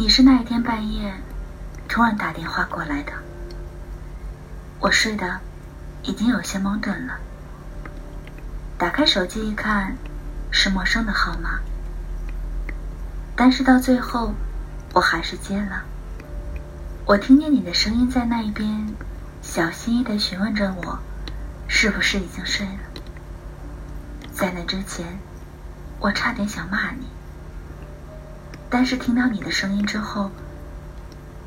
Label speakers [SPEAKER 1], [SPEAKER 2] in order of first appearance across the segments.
[SPEAKER 1] 你是那一天半夜突然打电话过来的，我睡得已经有些懵懂了。打开手机一看，是陌生的号码，但是到最后我还是接了。我听见你的声音在那一边，小心翼翼地询问着我，是不是已经睡了？在那之前，我差点想骂你。但是听到你的声音之后，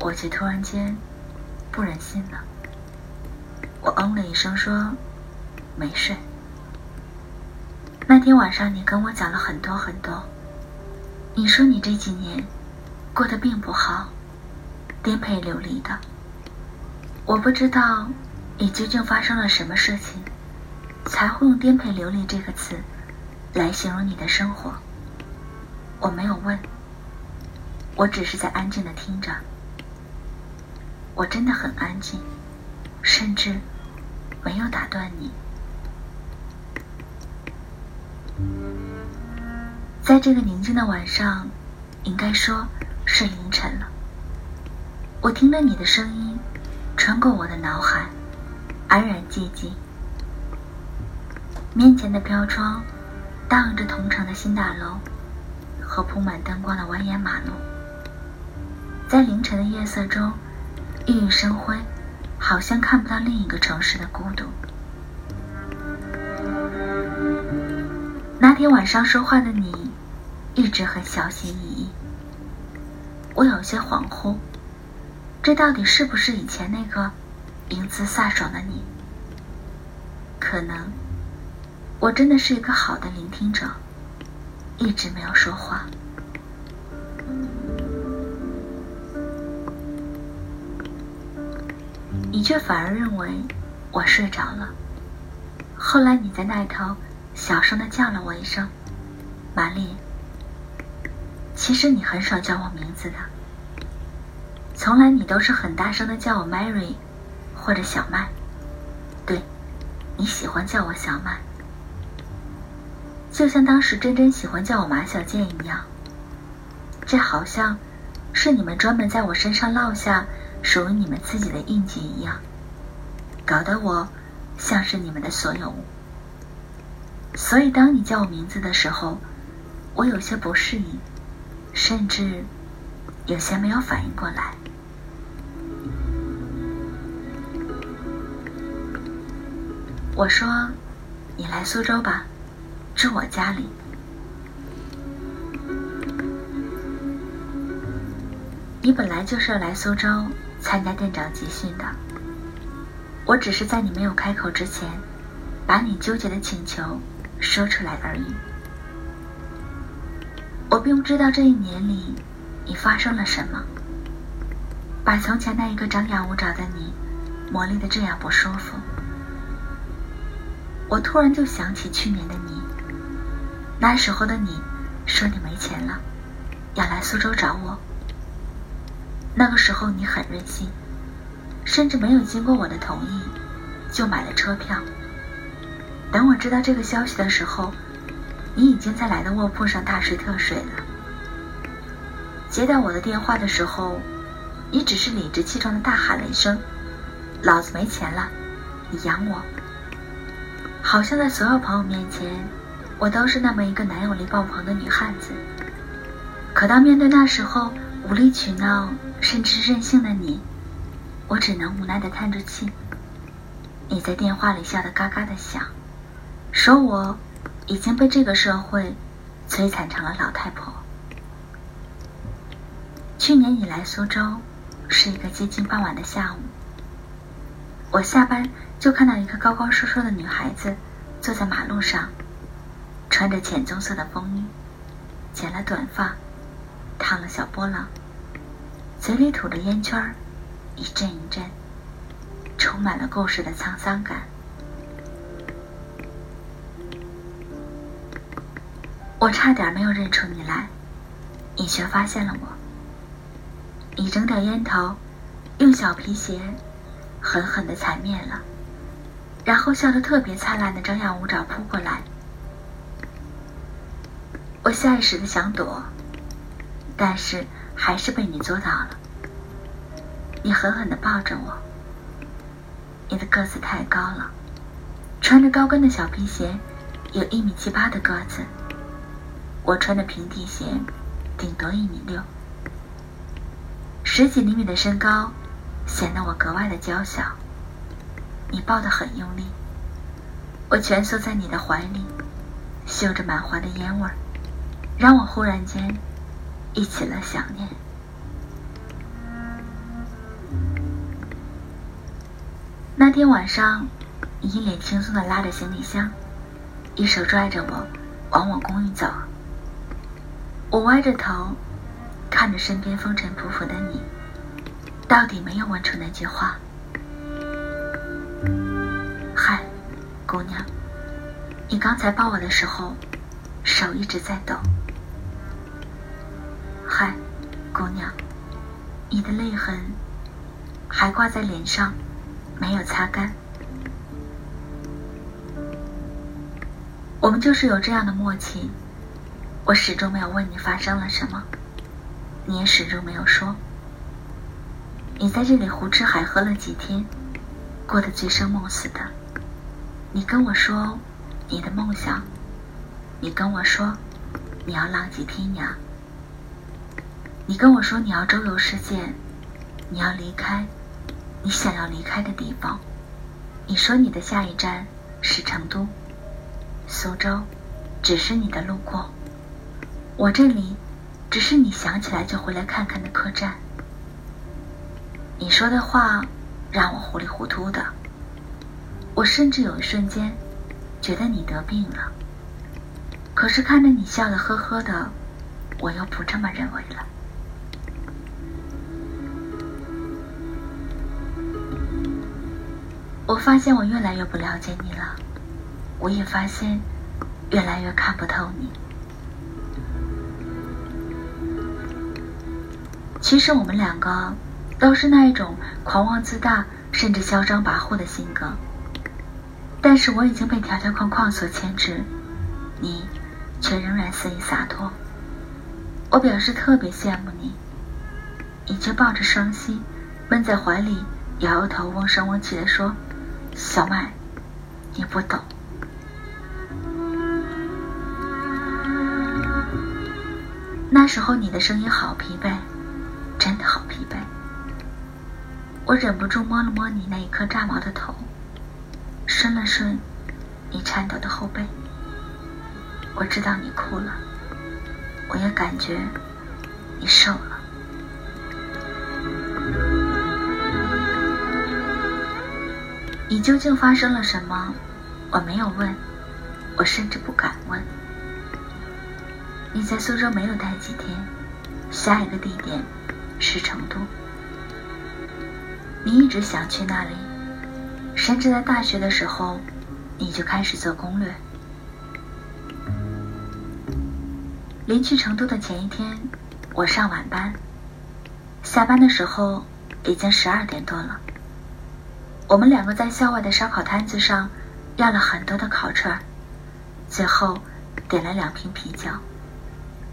[SPEAKER 1] 我却突然间不忍心了。我嗯了一声说：“没睡。”那天晚上你跟我讲了很多很多。你说你这几年过得并不好，颠沛流离的。我不知道你究竟发生了什么事情，才会用“颠沛流离”这个词来形容你的生活。我没有问。我只是在安静的听着，我真的很安静，甚至没有打断你。在这个宁静的晚上，应该说是凌晨了。我听着你的声音穿过我的脑海，安然寂静。面前的飘窗，荡着同城的新大楼和铺满灯光的蜿蜒马路。在凌晨的夜色中，熠熠生辉，好像看不到另一个城市的孤独。那天晚上说话的你，一直很小心翼翼。我有些恍惚，这到底是不是以前那个英姿飒爽的你？可能，我真的是一个好的聆听者，一直没有说话。你却反而认为我睡着了。后来你在那头小声的叫了我一声“玛丽”。其实你很少叫我名字的，从来你都是很大声的叫我 Mary，或者小麦。对，你喜欢叫我小麦，就像当时真真喜欢叫我马小贱一样。这好像是你们专门在我身上烙下。属于你们自己的印记一样，搞得我像是你们的所有物。所以，当你叫我名字的时候，我有些不适应，甚至有些没有反应过来。我说：“你来苏州吧，住我家里。”你本来就是要来苏州。参加店长集训的，我只是在你没有开口之前，把你纠结的请求说出来而已。我并不知道这一年里你发生了什么，把从前那一个张牙舞爪的你磨砺的这样不舒服。我突然就想起去年的你，那时候的你说你没钱了，要来苏州找我。那个时候你很任性，甚至没有经过我的同意就买了车票。等我知道这个消息的时候，你已经在来的卧铺上大睡特睡了。接到我的电话的时候，你只是理直气壮的大喊了一声：“老子没钱了，你养我。”好像在所有朋友面前，我都是那么一个男友力爆棚的女汉子。可当面对那时候无理取闹。甚至任性的你，我只能无奈的叹着气。你在电话里笑得嘎嘎的响，说我已经被这个社会摧残成了老太婆。去年你来苏州，是一个接近傍晚的下午。我下班就看到一个高高瘦瘦的女孩子坐在马路上，穿着浅棕色的风衣，剪了短发，烫了小波浪。嘴里吐着烟圈儿，一阵一阵，充满了故事的沧桑感。我差点没有认出你来，你却发现了我。你扔掉烟头，用小皮鞋狠狠的踩灭了，然后笑得特别灿烂的张牙舞爪扑过来。我下意识的想躲，但是。还是被你捉到了。你狠狠地抱着我。你的个子太高了，穿着高跟的小皮鞋，有一米七八的个子。我穿的平底鞋，顶多一米六。十几厘米的身高，显得我格外的娇小。你抱得很用力，我蜷缩在你的怀里，嗅着满怀的烟味儿，让我忽然间一起了想念。那天晚上，你一脸轻松地拉着行李箱，一手拽着我往我公寓走。我歪着头，看着身边风尘仆仆的你，到底没有问出那句话。嗨，姑娘，你刚才抱我的时候，手一直在抖。你的泪痕还挂在脸上。没有擦干，我们就是有这样的默契。我始终没有问你发生了什么，你也始终没有说。你在这里胡吃海喝了几天，过得醉生梦死的。你跟我说你的梦想，你跟我说你要浪迹天涯，你跟我说你要周游世界，你要离开。你想要离开的地方，你说你的下一站是成都、苏州，只是你的路过。我这里只是你想起来就回来看看的客栈。你说的话让我糊里糊涂的，我甚至有一瞬间觉得你得病了。可是看着你笑得呵呵的，我又不这么认为了。我发现我越来越不了解你了，我也发现越来越看不透你。其实我们两个都是那一种狂妄自大，甚至嚣张跋扈的性格，但是我已经被条条框框所牵制，你却仍然肆意洒脱。我表示特别羡慕你，你却抱着双膝，闷在怀里，摇摇头，瓮声瓮气地说。小麦，你不懂。那时候你的声音好疲惫，真的好疲惫。我忍不住摸了摸你那一颗炸毛的头，顺了顺你颤抖的后背。我知道你哭了，我也感觉你瘦了。你究竟发生了什么？我没有问，我甚至不敢问。你在苏州没有待几天，下一个地点是成都。你一直想去那里，甚至在大学的时候，你就开始做攻略。临去成都的前一天，我上晚班，下班的时候已经十二点多了。我们两个在校外的烧烤摊子上要了很多的烤串，最后点了两瓶啤酒，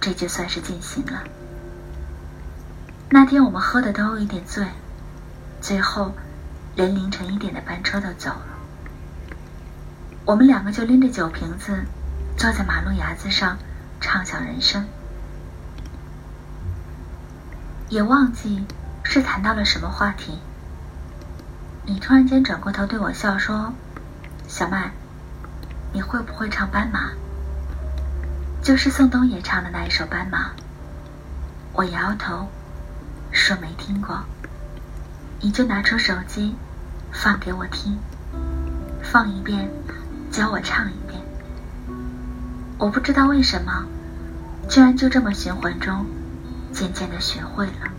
[SPEAKER 1] 这就算是尽兴了。那天我们喝的都有一点醉，最后连凌晨一点的班车都走了。我们两个就拎着酒瓶子坐在马路牙子上畅想人生，也忘记是谈到了什么话题。你突然间转过头对我笑说：“小麦，你会不会唱斑马？就是宋冬野唱的那一首斑马。”我摇摇头，说没听过。你就拿出手机，放给我听，放一遍，教我唱一遍。我不知道为什么，居然就这么循环中，渐渐的学会了。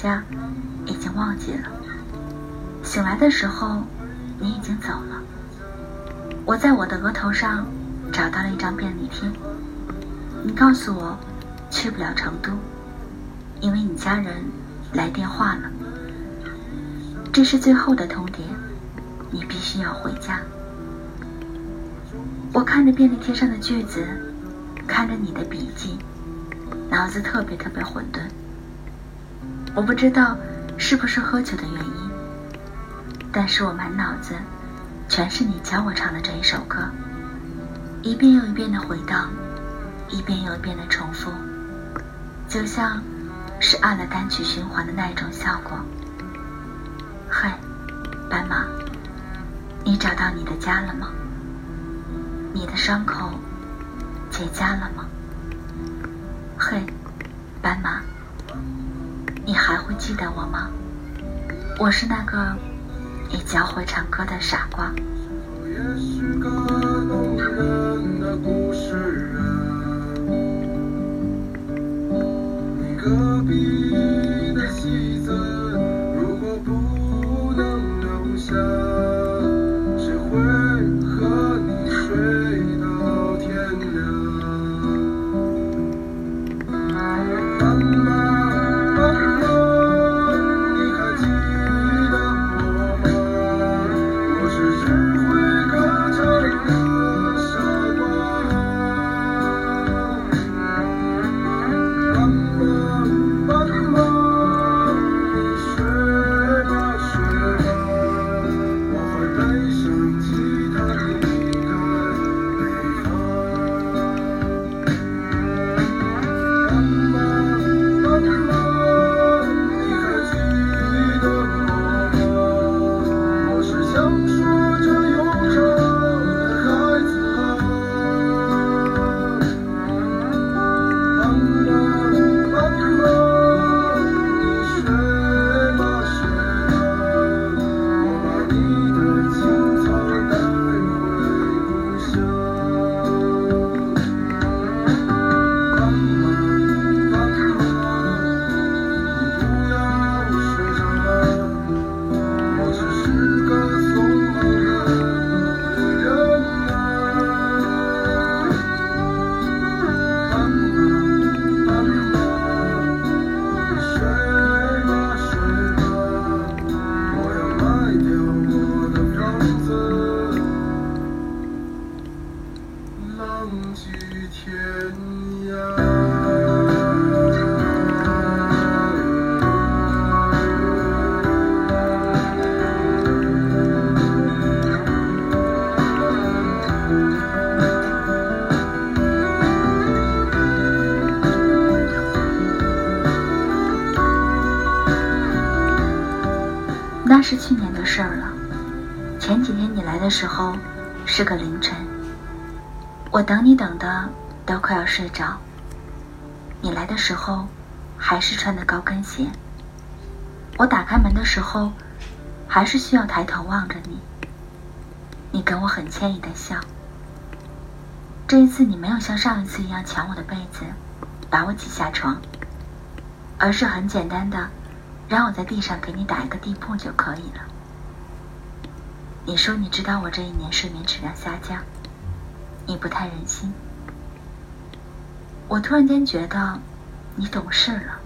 [SPEAKER 1] 家，已经忘记了。醒来的时候，你已经走了。我在我的额头上找到了一张便利贴，你告诉我去不了成都，因为你家人来电话了。这是最后的通牒，你必须要回家。我看着便利贴上的句子，看着你的笔记，脑子特别特别混沌。我不知道是不是喝酒的原因，但是我满脑子全是你教我唱的这一首歌，一遍又一遍的回荡，一遍又一遍的重复，就像是按了单曲循环的那一种效果。嗨，斑马，你找到你的家了吗？你的伤口结痂了吗？嘿，斑马，你还会记得我吗？我是那个你教会唱歌的傻瓜。隔壁那是去年的事儿了。前几天你来的时候是个凌晨，我等你等的都快要睡着。你来的时候还是穿的高跟鞋。我打开门的时候还是需要抬头望着你。你跟我很歉意的笑。这一次你没有像上一次一样抢我的被子，把我挤下床，而是很简单的。让我在地上给你打一个地铺就可以了。你说你知道我这一年睡眠质量下降，你不太忍心。我突然间觉得你懂事了，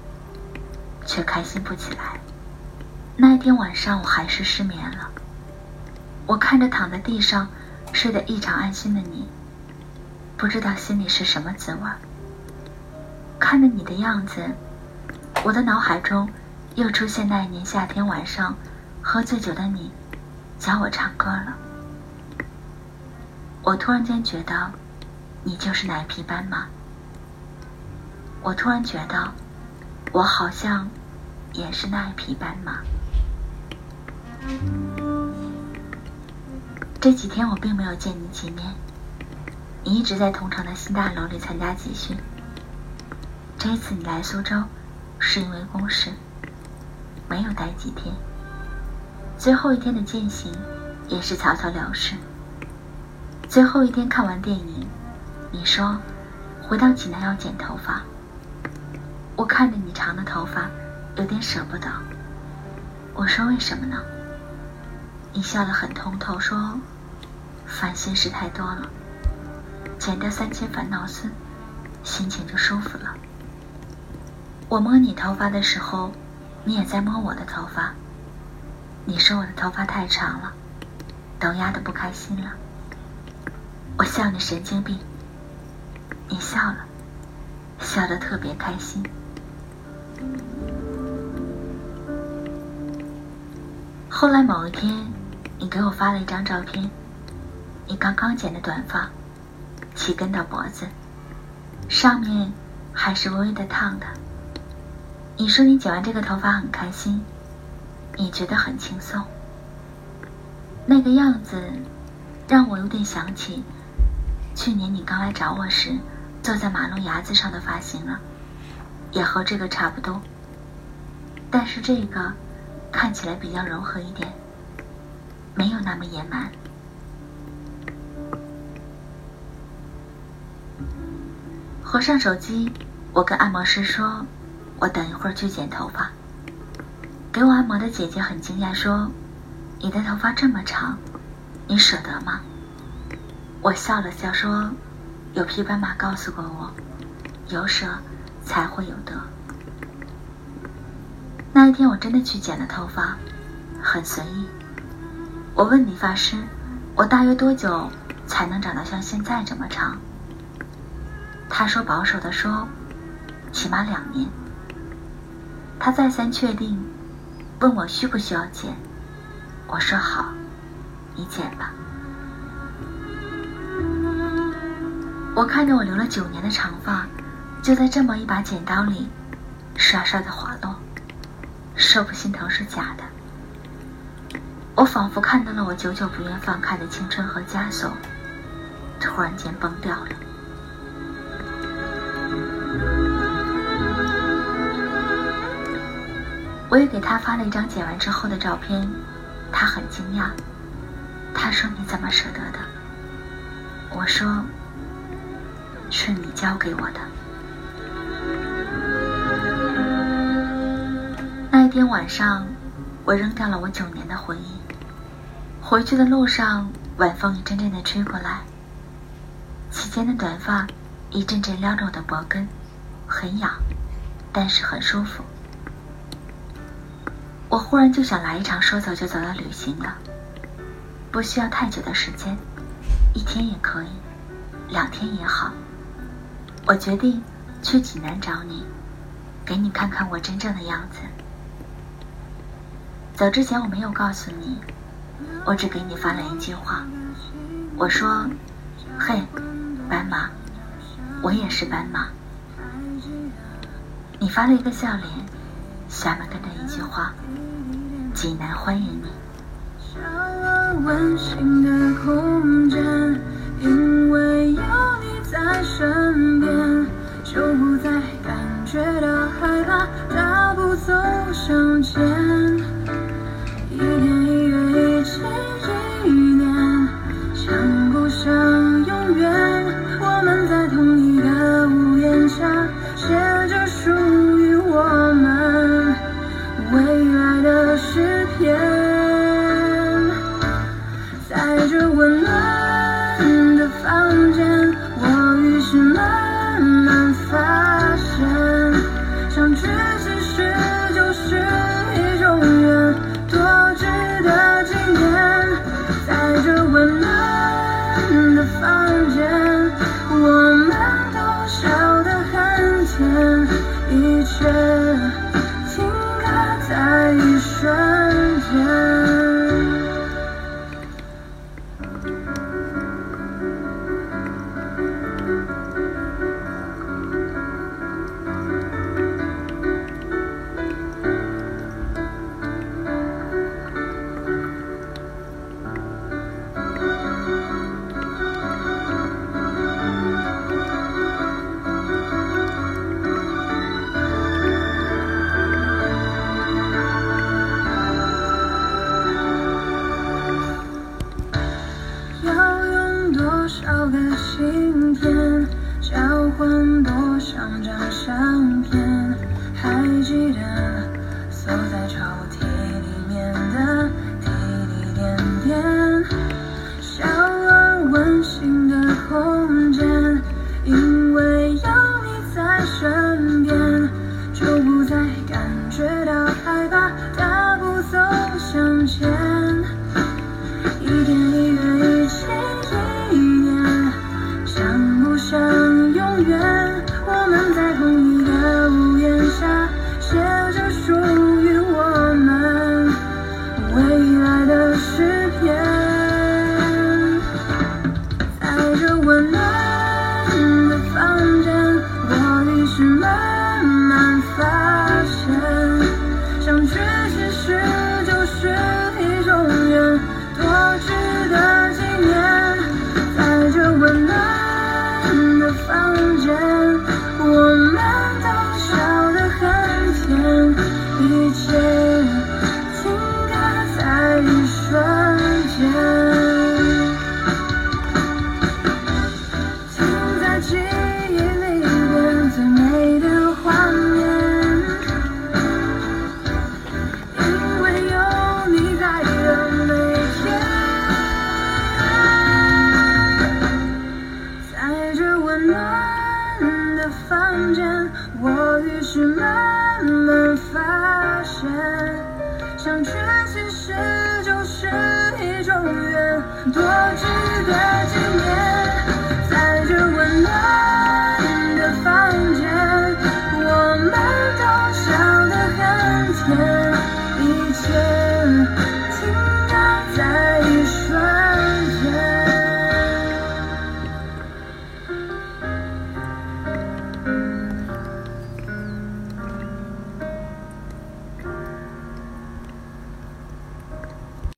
[SPEAKER 1] 却开心不起来。那一天晚上我还是失眠了。我看着躺在地上睡得异常安心的你，不知道心里是什么滋味。看着你的样子，我的脑海中。又出现那一年夏天晚上，喝醉酒的你，教我唱歌了。我突然间觉得，你就是那一匹斑马。我突然觉得，我好像也是那一匹斑马。这几天我并没有见你几面，你一直在同城的新大楼里参加集训。这一次你来苏州，是因为公事。没有待几天，最后一天的践行也是草草了事。最后一天看完电影，你说回到济南要剪头发，我看着你长的头发，有点舍不得。我说为什么呢？你笑得很通透，说烦心事太多了，剪掉三千烦恼丝，心情就舒服了。我摸你头发的时候，你也在摸我的头发。你说我的头发太长了，都压得不开心了。我笑你神经病，你笑了，笑得特别开心。后来某一天，你给我发了一张照片，你刚刚剪的短发，齐根到脖子，上面还是微微的烫的。你说你剪完这个头发很开心，你觉得很轻松。那个样子，让我有点想起去年你刚来找我时，坐在马路牙子上的发型了，也和这个差不多。但是这个看起来比较柔和一点，没有那么野蛮。合上手机，我跟按摩师说。我等一会儿去剪头发。给我按摩的姐姐很惊讶，说：“你的头发这么长，你舍得吗？”我笑了笑说：“有匹斑马告诉过我，有舍才会有得。”那一天我真的去剪了头发，很随意。我问理发师：“我大约多久才能长到像现在这么长？”他说：“保守的说，起码两年。”他再三确定，问我需不需要剪。我说好，你剪吧。我看着我留了九年的长发，就在这么一把剪刀里，刷刷的滑落，说不心疼是假的。我仿佛看到了我久久不愿放开的青春和枷锁，突然间崩掉了。我也给他发了一张剪完之后的照片，他很惊讶。他说：“你怎么舍得的？”我说：“是你教给我的。”那一天晚上，我扔掉了我九年的回忆。回去的路上，晚风一阵阵的吹过来，齐肩的短发一阵阵撩着我的脖根，很痒，但是很舒服。我忽然就想来一场说走就走的旅行了，不需要太久的时间，一天也可以，两天也好。我决定去济南找你，给你看看我真正的样子。走之前我没有告诉你，我只给你发了一句话，我说：“嘿，斑马，我也是斑马。”你发了一个笑脸，下面跟着一句话。济南欢迎你。
[SPEAKER 2] 小而温馨的空间，因为有你在身边，就不再感觉到害怕，大步走向前。